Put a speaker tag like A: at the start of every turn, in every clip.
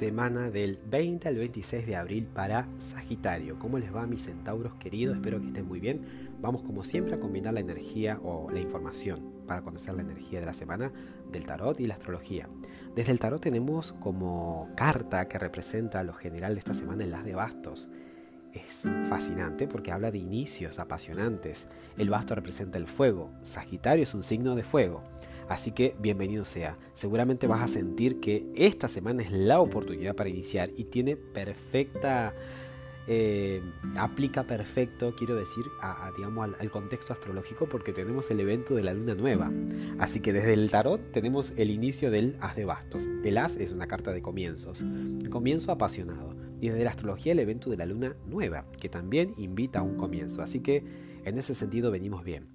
A: semana del 20 al 26 de abril para Sagitario. ¿Cómo les va mis centauros queridos? Espero que estén muy bien. Vamos como siempre a combinar la energía o la información para conocer la energía de la semana del tarot y la astrología. Desde el tarot tenemos como carta que representa lo general de esta semana el as de bastos. Es fascinante porque habla de inicios apasionantes. El basto representa el fuego. Sagitario es un signo de fuego. Así que bienvenido sea. Seguramente vas a sentir que esta semana es la oportunidad para iniciar y tiene perfecta... Eh, aplica perfecto, quiero decir, a, digamos, al, al, contexto astrológico porque tenemos el evento de la luna nueva. Así que desde el tarot tenemos el inicio del as de bastos. El as es una carta de comienzos, comienzo apasionado. Y desde la astrología el evento de la luna nueva, que también invita a un comienzo. Así que en ese sentido venimos bien.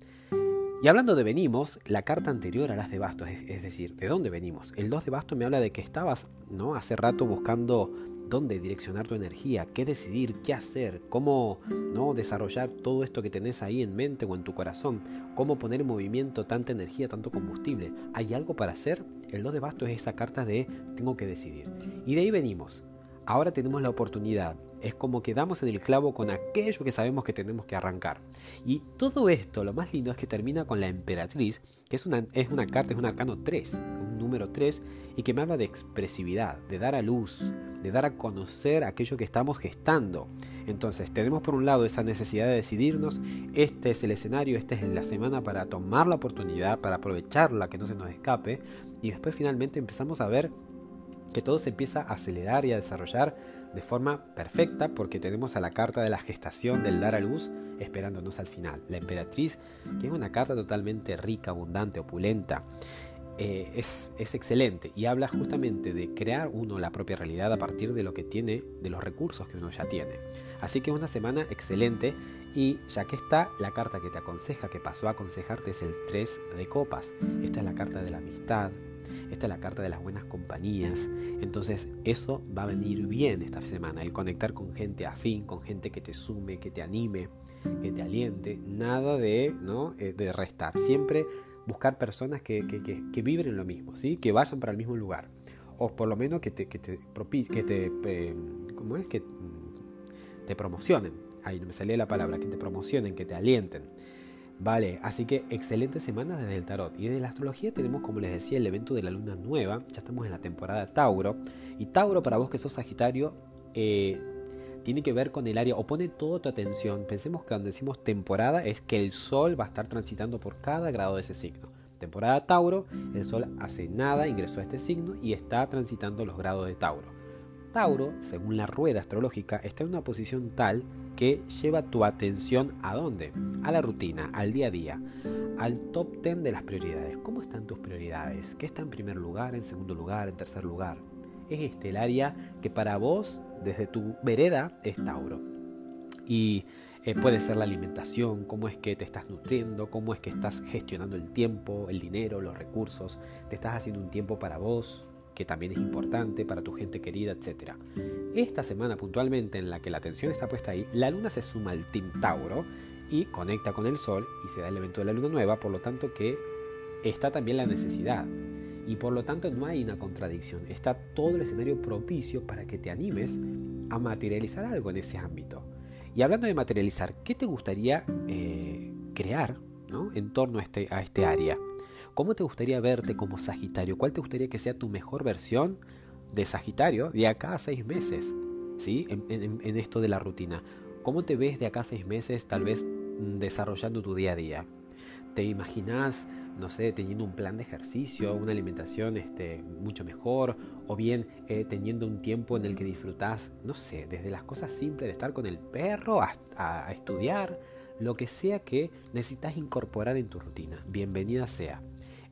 A: Y hablando de venimos, la carta anterior a las de bastos, es, decir, ¿de dónde venimos? El 2 de bastos me habla de que estabas, ¿no? Hace rato buscando dónde direccionar tu energía, qué decidir, qué hacer, cómo ¿no? desarrollar todo esto que tenés ahí en mente o en tu corazón, cómo poner en movimiento tanta energía, tanto combustible. ¿Hay algo para hacer? El 2 de bastos es esa carta de tengo que decidir. Y de ahí venimos. Ahora tenemos la oportunidad es como que damos en el clavo con aquello que sabemos que tenemos que arrancar. Y todo esto, lo más lindo es que termina con la emperatriz, que es una, es una carta, es un arcano 3, un número 3, y que me habla de expresividad, de dar a luz, de dar a conocer aquello que estamos gestando. Entonces tenemos por un lado esa necesidad de decidirnos, este es el escenario, esta es la semana para tomar la oportunidad, para aprovecharla, que no se nos escape, y después finalmente empezamos a ver que todo se empieza a acelerar y a desarrollar de forma perfecta porque tenemos a la carta de la gestación del dar a luz esperándonos al final. La emperatriz, que es una carta totalmente rica, abundante, opulenta, eh, es, es, excelente y habla justamente de crear uno la propia realidad a partir de lo que tiene, de los recursos que uno ya tiene. Así que es una semana excelente y ya que está, la carta que te aconseja, que pasó a aconsejarte es el 3 de copas. Esta es la carta de la amistad, esta es la carta de las buenas compañías. Entonces eso va a venir bien esta semana. El conectar con gente afín, con gente que te sume, que te anime, que te aliente. Nada de, ¿no? Eh, de restar. Siempre buscar personas que, que, que, vibren lo mismo, ¿sí? que vayan para el mismo lugar. O por lo menos que te, que te, que te eh, ¿cómo es? Que te promocionen. Ahí no me salía la palabra, que te promocionen, que te alienten. Vale, así que excelentes semanas desde el tarot. Y desde la astrología tenemos, como les decía, el evento de la luna nueva. Ya estamos en la temporada Tauro. Y Tauro, para vos que sos Sagitario, eh, tiene que ver con el área, o pone toda tu atención. Pensemos que cuando decimos temporada es que el Sol va a estar transitando por cada grado de ese signo. Temporada Tauro, el Sol hace nada, ingresó a este signo y está transitando los grados de Tauro. Tauro, según la rueda astrológica, está en una posición tal que lleva tu atención a dónde? A la rutina, al día a día, al top 10 de las prioridades. ¿Cómo están tus prioridades? ¿Qué está en primer lugar, en segundo lugar, en tercer lugar? Es este el área que para vos, desde tu vereda, es Tauro. Y eh, puede ser la alimentación, cómo es que te estás nutriendo, cómo es que estás gestionando el tiempo, el dinero, los recursos, te estás haciendo un tiempo para vos, que también es importante para tu gente querida, etc. Esta semana puntualmente en la que la atención está puesta ahí, la luna se suma al Team Tauro y conecta con el Sol y se da el evento de la luna nueva, por lo tanto que está también la necesidad. Y por lo tanto no hay una contradicción, está todo el escenario propicio para que te animes a materializar algo en ese ámbito. Y hablando de materializar, ¿qué te gustaría eh, crear ¿no? en torno este, a este área? ¿Cómo te gustaría verte como Sagitario? ¿Cuál te gustaría que sea tu mejor versión de Sagitario de acá a seis meses? ¿Sí? En, esto de la rutina. ¿Cómo te ves de acá a seis meses tal vez mm, desarrollando tu día a día? ¿Te imaginas, no sé, teniendo un plan de ejercicio, una alimentación este, mucho mejor? ¿O bien eh, teniendo un tiempo en el que disfrutás, no sé, desde las cosas simples de estar con el perro a estudiar? Lo que sea que necesitas incorporar en tu rutina. Bienvenida sea.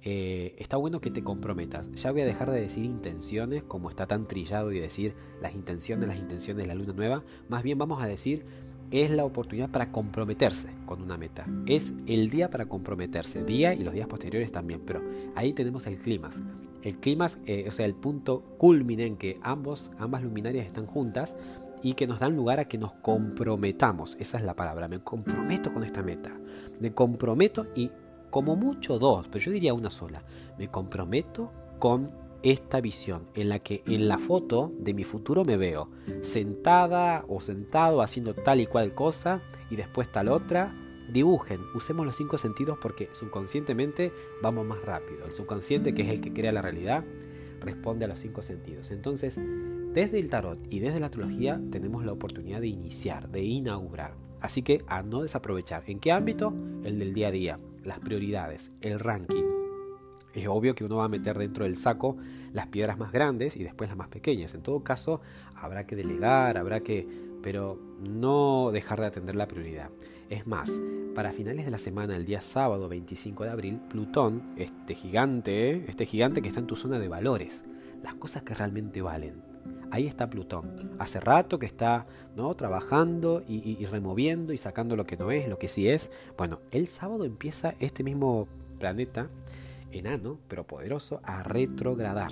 A: Eh, está bueno que te comprometas. Ya voy a dejar de decir intenciones, como está tan trillado, y decir las intenciones, las intenciones de la luna nueva. Más bien vamos a decir, es la oportunidad para comprometerse con una meta. Es el día para comprometerse, día y los días posteriores también. Pero ahí tenemos el clímax. El clímax, eh, o sea, el punto culmine en que ambos, ambas luminarias están juntas y que nos dan lugar a que nos comprometamos. Esa es la palabra, me comprometo con esta meta. Me comprometo y como mucho dos, pero yo diría una sola. Me comprometo con esta visión en la que en la foto de mi futuro me veo sentada o sentado haciendo tal y cual cosa y después tal otra. Dibujen, usemos los cinco sentidos porque subconscientemente vamos más rápido. El subconsciente, que es el que crea la realidad, responde a los cinco sentidos. Entonces, desde el tarot y desde la astrología tenemos la oportunidad de iniciar, de inaugurar. Así que a no desaprovechar. ¿En qué ámbito? El del día a día, las prioridades, el ranking. Es obvio que uno va a meter dentro del saco las piedras más grandes y después las más pequeñas. En todo caso, habrá que delegar, habrá que... pero no dejar de atender la prioridad. Es más, para finales de la semana, el día sábado 25 de abril, Plutón, este gigante, este gigante que está en tu zona de valores, las cosas que realmente valen. Ahí está Plutón. Hace rato que está ¿no? trabajando y, removiendo y sacando lo que no es, lo que sí es. Bueno, el sábado empieza este mismo planeta enano, pero poderoso, a retrogradar.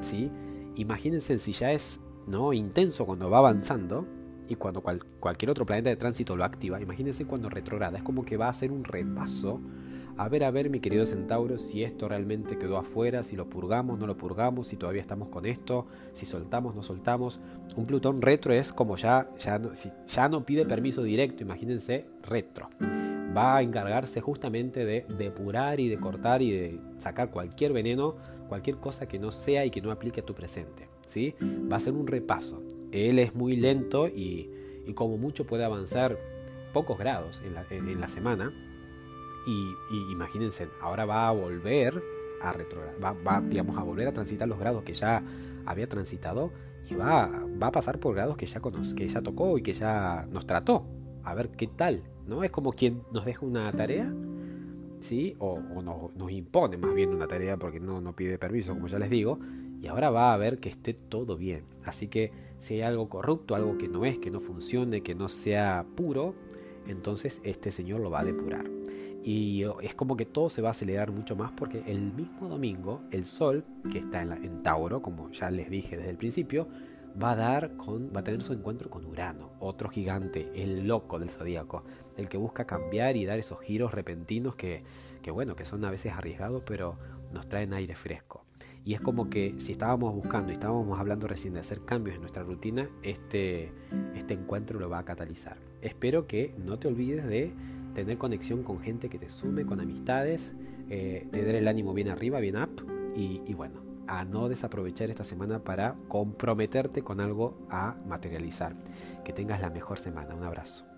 A: ¿sí? Imagínense si ya es ¿no? intenso cuando va avanzando, y cuando cualquier otro planeta de tránsito lo activa, imagínense cuando retrograda, es como que va a hacer un repaso. A ver, a ver, mi querido Centauro, si esto realmente quedó afuera, si lo purgamos, no lo purgamos, si todavía estamos con esto, si soltamos, no soltamos. Un Plutón retro es como ya, ya, no, si ya no pide permiso directo, imagínense retro. Va a encargarse justamente de depurar y de cortar y de sacar cualquier veneno, cualquier cosa que no sea y que no aplique a tu presente. ¿sí? Va a ser un repaso él es muy lento y, como mucho puede avanzar pocos grados en la, semana. Y, imagínense, ahora va a volver a retrogradar, va, digamos, a volver a transitar los grados que ya había transitado y va, va a pasar por grados que ya, que ya tocó y que ya nos trató. A ver qué tal, ¿no? Es como quien nos deja una tarea, ¿sí? O, nos, nos, impone más bien una tarea porque no, no pide permiso, como ya les digo, y ahora va a ver que esté todo bien. Así que si hay algo corrupto, algo que no es, que no funcione, que no sea puro, entonces este Señor lo va a depurar. Y es como que todo se va a acelerar mucho más porque el mismo domingo el Sol, que está en, en Tauro, como ya les dije desde el principio, va a dar va a tener su encuentro con Urano, otro gigante, el loco del zodíaco, el que busca cambiar y dar esos giros repentinos que, que bueno, que son a veces arriesgados, pero nos traen aire fresco. Y es como que si estábamos buscando y estábamos hablando recién de hacer cambios en nuestra rutina, este, este encuentro lo va a catalizar. Espero que no te olvides de tener conexión con gente que te sume, con amistades, eh, tener el ánimo bien arriba, bien up y, y bueno, a no desaprovechar esta semana para comprometerte con algo a materializar. Que tengas la mejor semana. Un abrazo.